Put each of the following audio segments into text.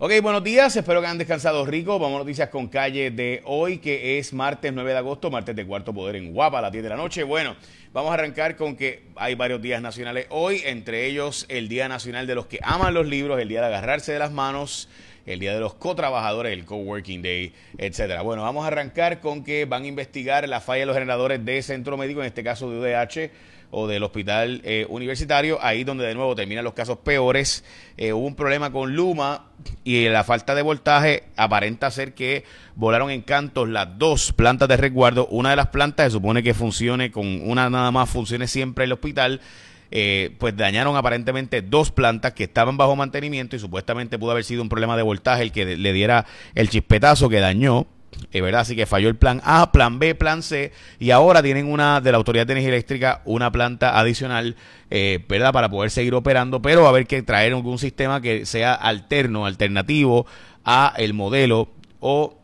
Ok, buenos días, espero que hayan descansado rico. Vamos a noticias con calle de hoy, que es martes 9 de agosto, martes de cuarto poder en Guapa a las 10 de la noche. Bueno, vamos a arrancar con que hay varios días nacionales hoy, entre ellos el Día Nacional de los que aman los libros, el Día de agarrarse de las manos, el Día de los Co-Trabajadores, el Co-Working Day, etcétera. Bueno, vamos a arrancar con que van a investigar la falla de los generadores de centro médico, en este caso de UDH o del hospital eh, universitario, ahí donde de nuevo terminan los casos peores. Eh, hubo un problema con Luma y la falta de voltaje aparenta ser que volaron en cantos las dos plantas de resguardo. Una de las plantas se supone que funcione con una nada más, funcione siempre el hospital. Eh, pues dañaron aparentemente dos plantas que estaban bajo mantenimiento y supuestamente pudo haber sido un problema de voltaje el que le diera el chispetazo que dañó. Eh, ¿verdad? Así que falló el plan A, plan B, plan C, y ahora tienen una de la Autoridad de Energía Eléctrica una planta adicional, eh, ¿verdad? Para poder seguir operando, pero va a haber que traer algún sistema que sea alterno, alternativo a el modelo o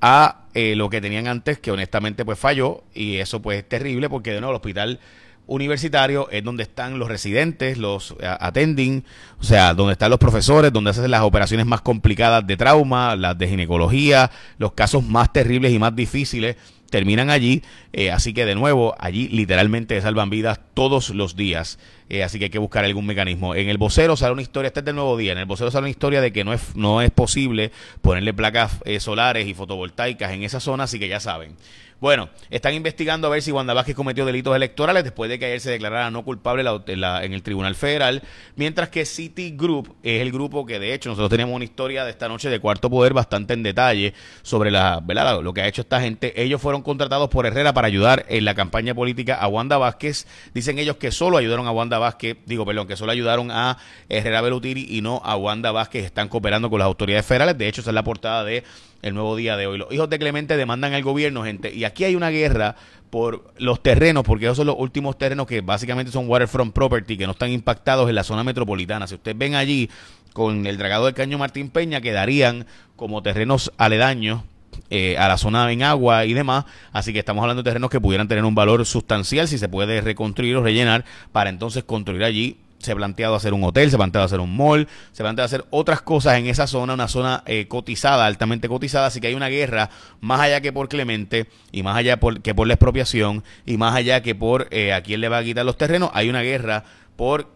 a lo que tenían antes, que honestamente pues falló, y eso pues es terrible porque de nuevo el hospital universitario es donde están los residentes, los eh, attending, o sea, donde están los profesores, donde hacen las operaciones más complicadas de trauma, las de ginecología, los casos más terribles y más difíciles terminan allí, eh, así que de nuevo, allí literalmente salvan vidas todos los días, eh, así que hay que buscar algún mecanismo. En el vocero sale una historia, este es del nuevo día, en el vocero sale una historia de que no es, no es posible ponerle placas solares y fotovoltaicas en esa zona, así que ya saben. Bueno, están investigando a ver si Wanda Vázquez cometió delitos electorales después de que ayer se declarara no culpable en, el Tribunal Federal, mientras que City Group es el grupo que de hecho nosotros tenemos una historia de esta noche de cuarto poder bastante en detalle sobre la, ¿verdad? lo que ha hecho esta gente. Ellos fueron contratados por Herrera para ayudar en la campaña política a Wanda Vázquez. Dicen ellos que solo ayudaron a Wanda Vázquez, digo, perdón, que solo ayudaron a Herrera Belutiri y no a Wanda Vázquez. Están cooperando con las autoridades federales. De hecho, esa es la portada de el nuevo día de hoy. Los hijos de Clemente demandan al gobierno, gente, y aquí hay una guerra por los terrenos, porque esos son los últimos terrenos que básicamente son waterfront property, que no están impactados en la zona metropolitana. Si ustedes ven allí con el dragado del caño Martín Peña, quedarían como terrenos aledaños eh, a la zona en agua y demás. Así que estamos hablando de terrenos que pudieran tener un valor sustancial si se puede reconstruir o rellenar para entonces construir allí se ha planteado hacer un hotel, se ha planteado hacer un mall, se ha planteado hacer otras cosas en esa zona, una zona eh, cotizada, altamente cotizada, así que hay una guerra más allá que por Clemente y más allá que por la expropiación y más allá que por eh, a quién le va a quitar los terrenos, hay una guerra por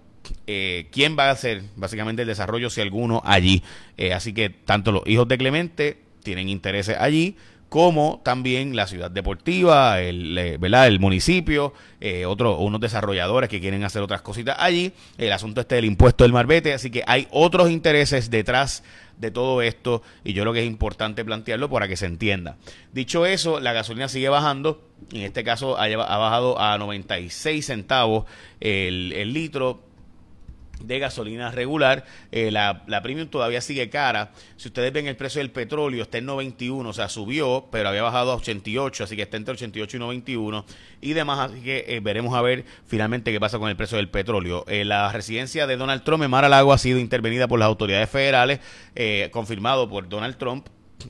eh, quién va a hacer básicamente el desarrollo, si alguno, allí. así que tanto los hijos de Clemente tienen intereses allí, como también la ciudad deportiva, el, ¿verdad? el municipio, eh, unos desarrolladores que quieren hacer otras cositas allí, el asunto este del impuesto del marbete, así que hay otros intereses detrás de todo esto y yo creo que es importante plantearlo para que se entienda. Dicho eso, la gasolina sigue bajando, en este caso ha, ha bajado a 96 centavos el, el litro, de gasolina regular. Eh, la, la, premium todavía sigue cara. Si ustedes ven el precio del petróleo, está en 91, o sea, subió, pero había bajado a 88, así que está entre 88 y 91 y demás. Así que eh, veremos a ver finalmente qué pasa con el precio del petróleo. Eh, la residencia de Donald Trump en Mar a Lago ha sido intervenida por las autoridades federales, confirmado por Donald Trump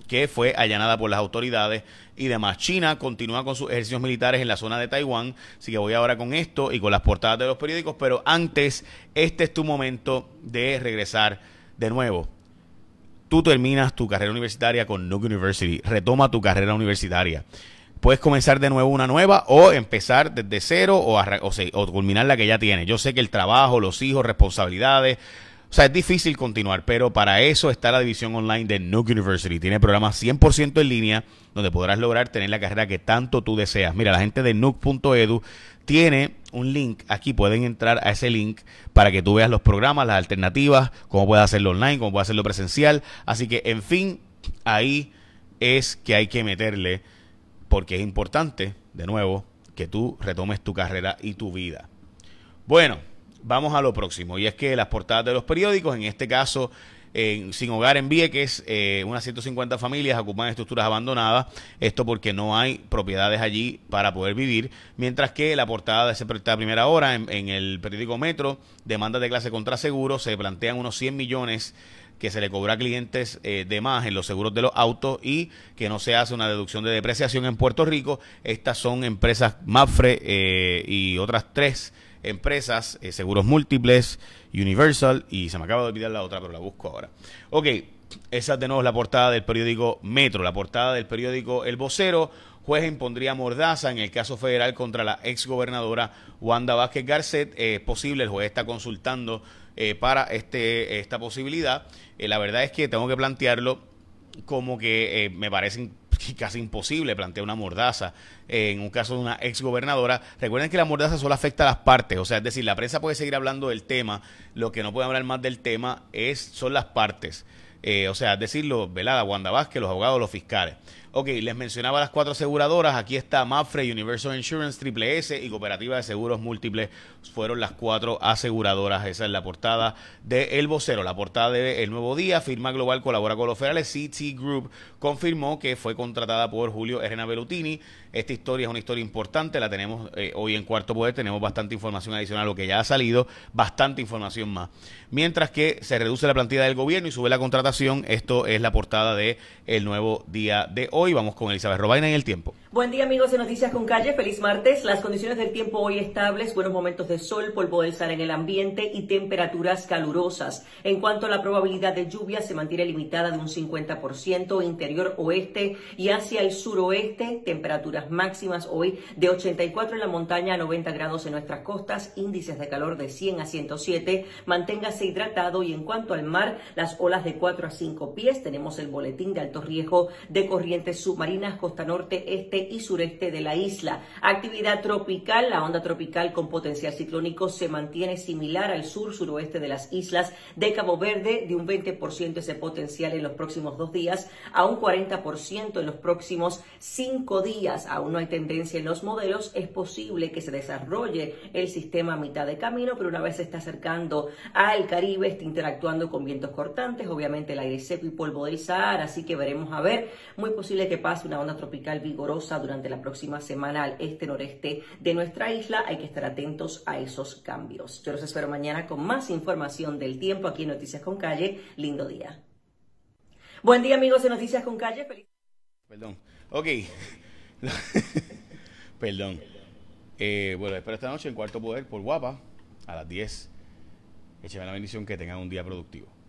que fue allanada por las autoridades y demás. China continúa con sus ejercicios militares en la zona de Taiwán, así que voy ahora con esto y con las portadas de los periódicos, pero antes, este es tu momento de regresar de nuevo. Tú terminas tu carrera universitaria con Nuke University, retoma tu carrera universitaria. Puedes comenzar de nuevo una nueva o empezar desde cero o, o, o culminar la que ya tienes. Yo sé que el trabajo, los hijos, responsabilidades, o sea, es difícil continuar, pero para eso está la división online de Nuke University. Tiene programas 100% en línea donde podrás lograr tener la carrera que tanto tú deseas. Mira, la gente de nuke.edu tiene un link. Aquí pueden entrar a ese link para que tú veas los programas, las alternativas, cómo puedes hacerlo online, cómo puedes hacerlo presencial. Así que, en fin, ahí es que hay que meterle porque es importante, de nuevo, que tú retomes tu carrera y tu vida. Bueno, vamos a lo próximo. Y es que las portadas de los periódicos, en este caso, Sin Hogar en Vieques, eh, unas 150 familias ocupan estructuras abandonadas. Esto porque no hay propiedades allí para poder vivir. Mientras que la portada de proyecto primera hora en, el periódico Metro, demandas de clase contra seguros, se plantean unos 100 millones que se le cobra a clientes eh, de más en los seguros de los autos y que no se hace una deducción de depreciación en Puerto Rico. Estas son empresas Mafre eh, y otras tres empresas, eh, seguros múltiples, Universal, y se me acaba de olvidar la otra, pero la busco ahora. Ok, esa de nuevo es la portada del periódico Metro, la portada del periódico El Vocero. Juez impondría mordaza en el caso federal contra la exgobernadora Wanda Vázquez Garcet. es posible, el juez está consultando eh, para este, esta posibilidad. Eh, la verdad es que tengo que plantearlo como que eh, me parece casi imposible plantear una mordaza en un caso de una exgobernadora. Recuerden que la mordaza solo afecta a las partes, o sea, es decir, la prensa puede seguir hablando del tema, lo que no puede hablar más del tema es son las partes. Eh, o sea, decirlo, velada, Wanda Vázquez, los abogados, los fiscales. Ok, les mencionaba las cuatro aseguradoras. Aquí está Mapfre, Universal Insurance, Triple S y Cooperativa de Seguros Múltiples. Fueron las cuatro aseguradoras. Esa es la portada de El Vocero. La portada de El Nuevo Día. Firma Global colabora con los federales. CT Group confirmó que fue contratada por Julio Herena Bellutini. Esta historia es una historia importante. La tenemos eh, hoy en Cuarto Poder. Tenemos bastante información adicional a lo que ya ha salido. Bastante información más. Mientras que se reduce la plantilla del gobierno y sube la contratación. Esto es la portada de El Nuevo Día de hoy. Hoy vamos con Elizabeth Robaina en el tiempo. Buen día amigos de Noticias con Calle, feliz martes. Las condiciones del tiempo hoy estables, buenos momentos de sol, polvo del sal en el ambiente y temperaturas calurosas. En cuanto a la probabilidad de lluvia, se mantiene limitada de un 50% interior oeste y hacia el suroeste, temperaturas máximas hoy de 84 en la montaña a 90 grados en nuestras costas, índices de calor de 100 a 107. Manténgase hidratado y en cuanto al mar, las olas de 4 a 5 pies, tenemos el boletín de alto riesgo de corriente submarinas, costa norte, este y sureste de la isla. Actividad tropical, la onda tropical con potencial ciclónico se mantiene similar al sur suroeste de las islas de Cabo Verde, de un 20% ese potencial en los próximos dos días a un 40% en los próximos cinco días. Aún no hay tendencia en los modelos, es posible que se desarrolle el sistema a mitad de camino, pero una vez se está acercando al Caribe, está interactuando con vientos cortantes, obviamente el aire seco y polvo del Sahara, así que veremos a ver, muy posible que pase una onda tropical vigorosa durante la próxima semana al este-noreste de nuestra isla. Hay que estar atentos a esos cambios. Yo los espero mañana con más información del tiempo aquí en Noticias con Calle. Lindo día. Buen día amigos de Noticias con Calle. Perdón. Ok. Perdón. Eh, bueno, espero esta noche en Cuarto Poder por Guapa a las 10. Écheme la bendición que tengan un día productivo.